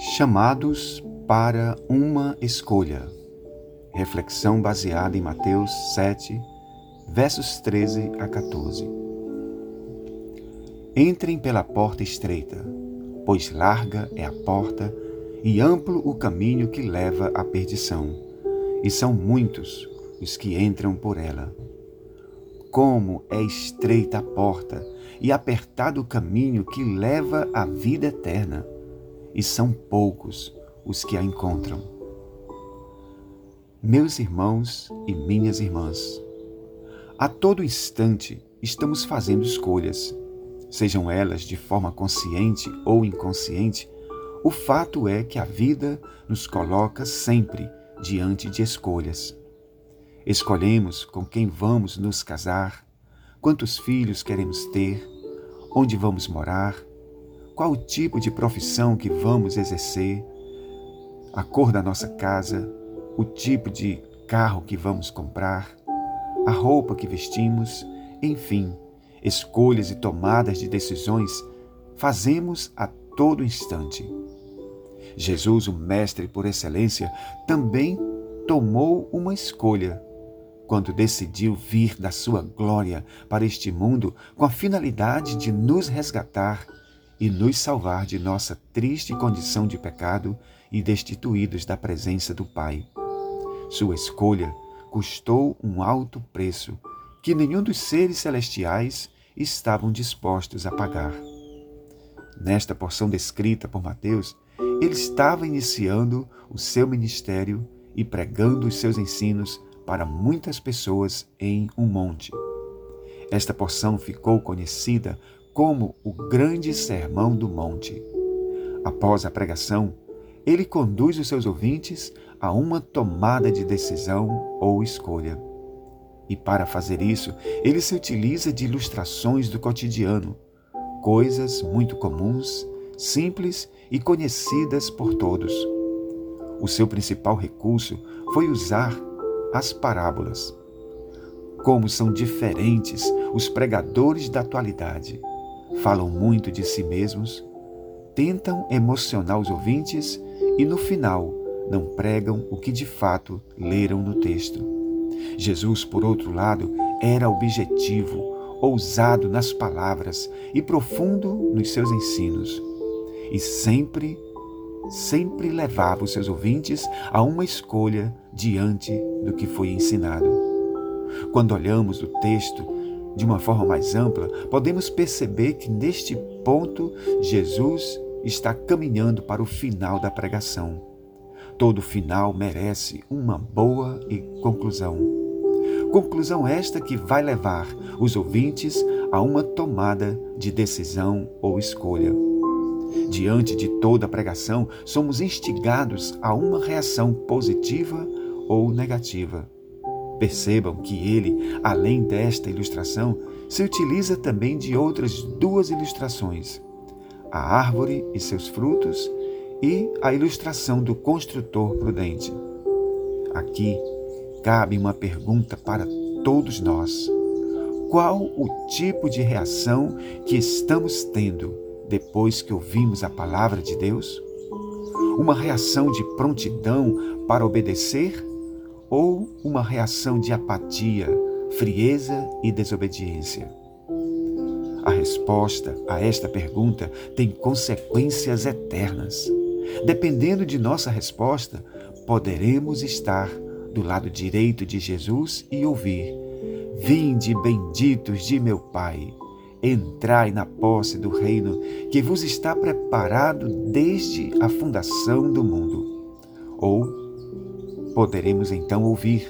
Chamados para uma escolha. Reflexão baseada em Mateus 7, versos 13 a 14. Entrem pela porta estreita, pois larga é a porta e amplo o caminho que leva à perdição, e são muitos os que entram por ela. Como é estreita a porta e apertado o caminho que leva à vida eterna e são poucos os que a encontram. Meus irmãos e minhas irmãs, a todo instante estamos fazendo escolhas, sejam elas de forma consciente ou inconsciente. O fato é que a vida nos coloca sempre diante de escolhas. Escolhemos com quem vamos nos casar, quantos filhos queremos ter, onde vamos morar, qual o tipo de profissão que vamos exercer, a cor da nossa casa, o tipo de carro que vamos comprar, a roupa que vestimos, enfim, escolhas e tomadas de decisões fazemos a todo instante. Jesus, o Mestre por excelência, também tomou uma escolha quando decidiu vir da sua glória para este mundo com a finalidade de nos resgatar e nos salvar de nossa triste condição de pecado e destituídos da presença do Pai. Sua escolha custou um alto preço que nenhum dos seres celestiais estavam dispostos a pagar. Nesta porção descrita por Mateus, ele estava iniciando o seu ministério e pregando os seus ensinos para muitas pessoas em um monte. Esta porção ficou conhecida como o grande sermão do monte. Após a pregação, ele conduz os seus ouvintes a uma tomada de decisão ou escolha. E para fazer isso, ele se utiliza de ilustrações do cotidiano, coisas muito comuns, simples e conhecidas por todos. O seu principal recurso foi usar as parábolas. Como são diferentes os pregadores da atualidade falam muito de si mesmos, tentam emocionar os ouvintes e no final não pregam o que de fato leram no texto. Jesus, por outro lado, era objetivo, ousado nas palavras e profundo nos seus ensinos. E sempre, sempre levava os seus ouvintes a uma escolha diante do que foi ensinado. Quando olhamos o texto, de uma forma mais ampla, podemos perceber que neste ponto Jesus está caminhando para o final da pregação. Todo final merece uma boa conclusão. Conclusão esta que vai levar os ouvintes a uma tomada de decisão ou escolha. Diante de toda a pregação, somos instigados a uma reação positiva ou negativa. Percebam que ele, além desta ilustração, se utiliza também de outras duas ilustrações: a árvore e seus frutos e a ilustração do construtor prudente. Aqui cabe uma pergunta para todos nós: qual o tipo de reação que estamos tendo depois que ouvimos a palavra de Deus? Uma reação de prontidão para obedecer ou uma reação de apatia, frieza e desobediência? A resposta a esta pergunta tem consequências eternas. Dependendo de nossa resposta, poderemos estar do lado direito de Jesus e ouvir: Vinde, benditos de meu Pai, entrai na posse do reino que vos está preparado desde a fundação do mundo. Ou Poderemos então ouvir: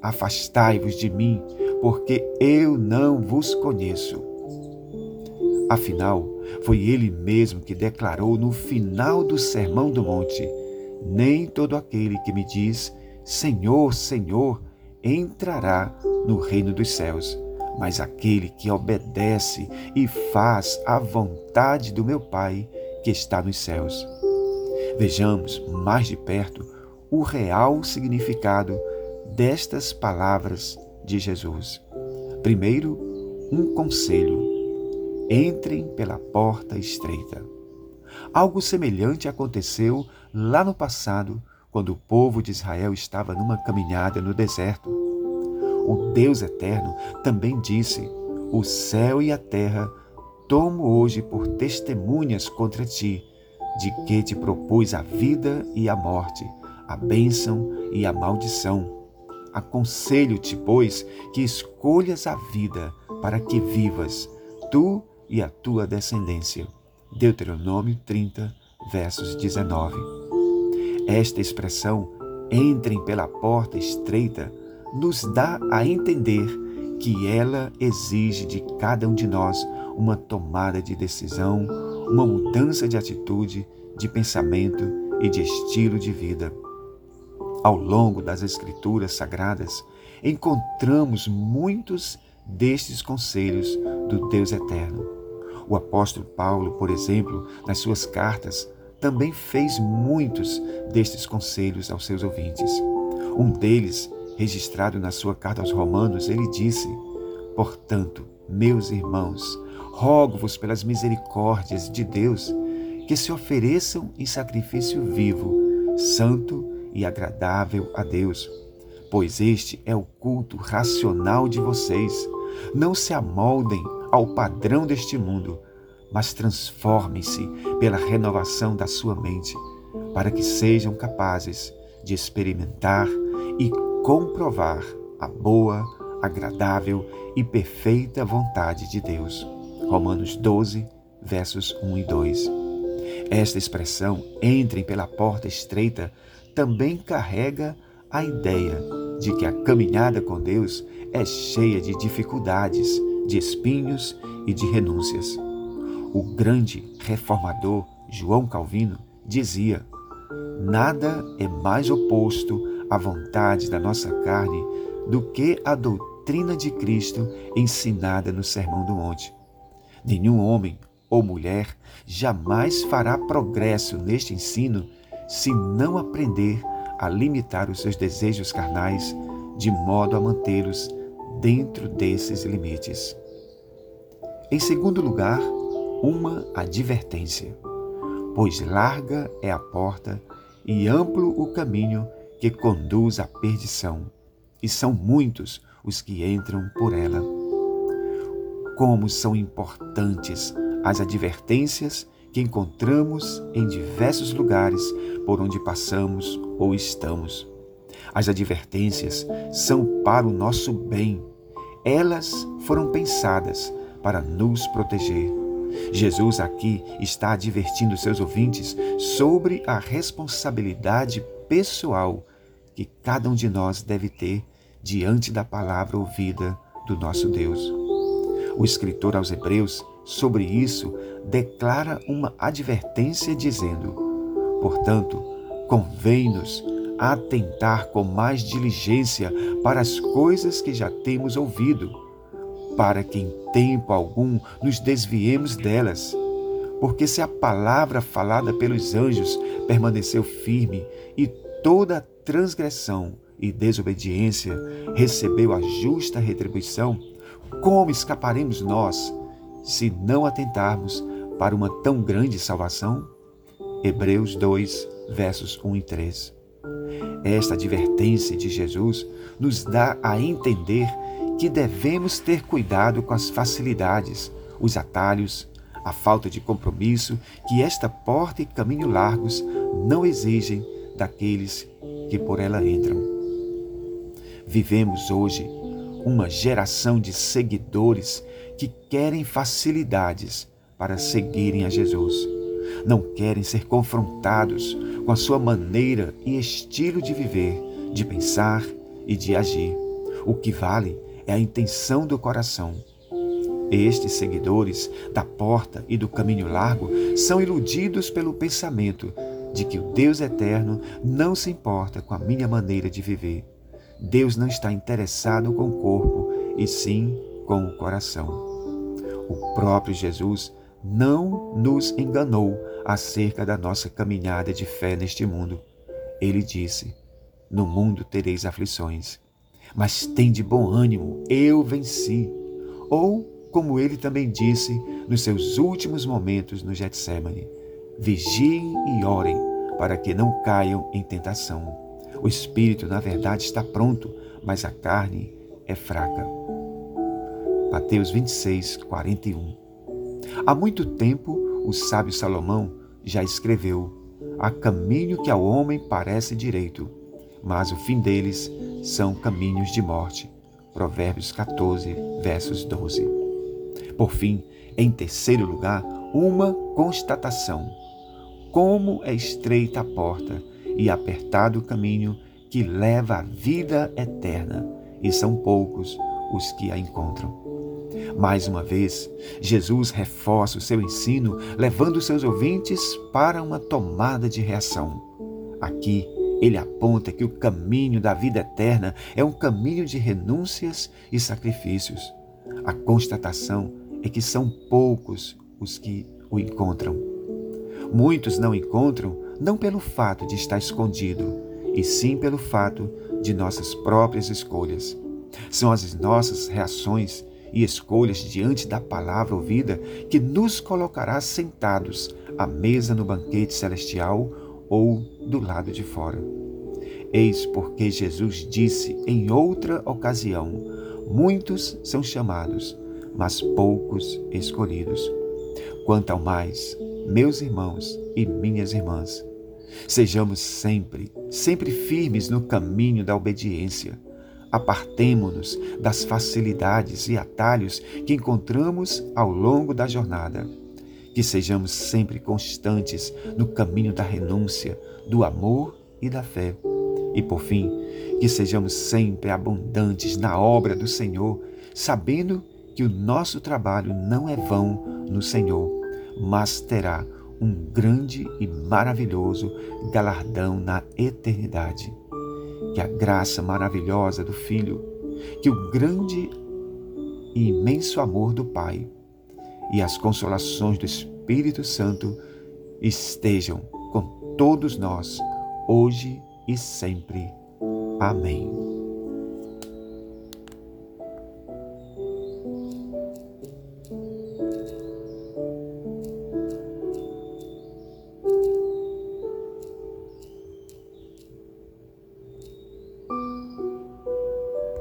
Afastai-vos de mim, porque eu não vos conheço. Afinal, foi ele mesmo que declarou no final do Sermão do Monte: Nem todo aquele que me diz Senhor, Senhor, entrará no reino dos céus, mas aquele que obedece e faz a vontade do meu Pai que está nos céus. Vejamos mais de perto o real significado destas palavras de Jesus. Primeiro, um conselho: entrem pela porta estreita. Algo semelhante aconteceu lá no passado, quando o povo de Israel estava numa caminhada no deserto. O Deus eterno também disse: O céu e a terra tomo hoje por testemunhas contra ti, de que te propus a vida e a morte, a bênção e a maldição. Aconselho-te, pois, que escolhas a vida para que vivas, tu e a tua descendência. Deuteronômio 30, versos 19. Esta expressão, entrem pela porta estreita, nos dá a entender que ela exige de cada um de nós uma tomada de decisão, uma mudança de atitude, de pensamento e de estilo de vida. Ao longo das Escrituras Sagradas, encontramos muitos destes conselhos do Deus Eterno. O apóstolo Paulo, por exemplo, nas suas cartas, também fez muitos destes conselhos aos seus ouvintes. Um deles, registrado na sua carta aos Romanos, ele disse: Portanto, meus irmãos, rogo-vos pelas misericórdias de Deus que se ofereçam em sacrifício vivo, santo e agradável a Deus, pois este é o culto racional de vocês. Não se amoldem ao padrão deste mundo, mas transformem-se pela renovação da sua mente, para que sejam capazes de experimentar e comprovar a boa, agradável e perfeita vontade de Deus. Romanos 12, versos 1 e 2. Esta expressão, entrem pela porta estreita, também carrega a ideia de que a caminhada com Deus é cheia de dificuldades, de espinhos e de renúncias. O grande reformador João Calvino dizia: Nada é mais oposto à vontade da nossa carne do que a doutrina de Cristo ensinada no Sermão do Monte. Nenhum homem ou mulher jamais fará progresso neste ensino se não aprender a limitar os seus desejos carnais de modo a mantê-los dentro desses limites. Em segundo lugar, uma advertência, pois larga é a porta e amplo o caminho que conduz à perdição, e são muitos os que entram por ela. Como são importantes as advertências que encontramos em diversos lugares por onde passamos ou estamos. As advertências são para o nosso bem. Elas foram pensadas para nos proteger. Jesus aqui está advertindo seus ouvintes sobre a responsabilidade pessoal que cada um de nós deve ter diante da palavra ouvida do nosso Deus. O escritor aos Hebreus, sobre isso, declara uma advertência dizendo: Portanto, convém-nos atentar com mais diligência para as coisas que já temos ouvido, para que em tempo algum nos desviemos delas. Porque se a palavra falada pelos anjos permaneceu firme e toda transgressão e desobediência recebeu a justa retribuição, como escaparemos nós se não atentarmos para uma tão grande salvação? Hebreus 2, versos 1 e 3. Esta advertência de Jesus nos dá a entender que devemos ter cuidado com as facilidades, os atalhos, a falta de compromisso que esta porta e caminho largos não exigem daqueles que por ela entram. Vivemos hoje uma geração de seguidores que querem facilidades para seguirem a Jesus. Não querem ser confrontados com a sua maneira e estilo de viver, de pensar e de agir. O que vale é a intenção do coração. Estes seguidores da porta e do caminho largo são iludidos pelo pensamento de que o Deus eterno não se importa com a minha maneira de viver. Deus não está interessado com o corpo, e sim com o coração. O próprio Jesus não nos enganou acerca da nossa caminhada de fé neste mundo. Ele disse: No mundo tereis aflições, mas tem de bom ânimo, eu venci. Ou, como ele também disse nos seus últimos momentos no Getsemane: vigiem e orem para que não caiam em tentação. O espírito, na verdade, está pronto, mas a carne é fraca. Mateus 26, 41. Há muito tempo, o sábio Salomão já escreveu: Há caminho que ao homem parece direito, mas o fim deles são caminhos de morte. Provérbios 14, versos 12. Por fim, em terceiro lugar, uma constatação. Como é estreita a porta e apertado o caminho que leva à vida eterna, e são poucos os que a encontram. Mais uma vez, Jesus reforça o seu ensino, levando seus ouvintes para uma tomada de reação. Aqui, ele aponta que o caminho da vida eterna é um caminho de renúncias e sacrifícios. A constatação é que são poucos os que o encontram. Muitos não encontram não pelo fato de estar escondido, e sim pelo fato de nossas próprias escolhas. São as nossas reações e escolhas diante da palavra ouvida que nos colocará sentados à mesa no banquete celestial ou do lado de fora. Eis porque Jesus disse em outra ocasião: Muitos são chamados, mas poucos escolhidos. Quanto ao mais, meus irmãos e minhas irmãs, sejamos sempre, sempre firmes no caminho da obediência Apartemo-nos das facilidades e atalhos que encontramos ao longo da jornada. Que sejamos sempre constantes no caminho da renúncia, do amor e da fé. E por fim, que sejamos sempre abundantes na obra do Senhor, sabendo que o nosso trabalho não é vão no Senhor, mas terá um grande e maravilhoso galardão na eternidade que a graça maravilhosa do Filho, que o grande e imenso amor do Pai e as consolações do Espírito Santo estejam com todos nós, hoje e sempre. Amém.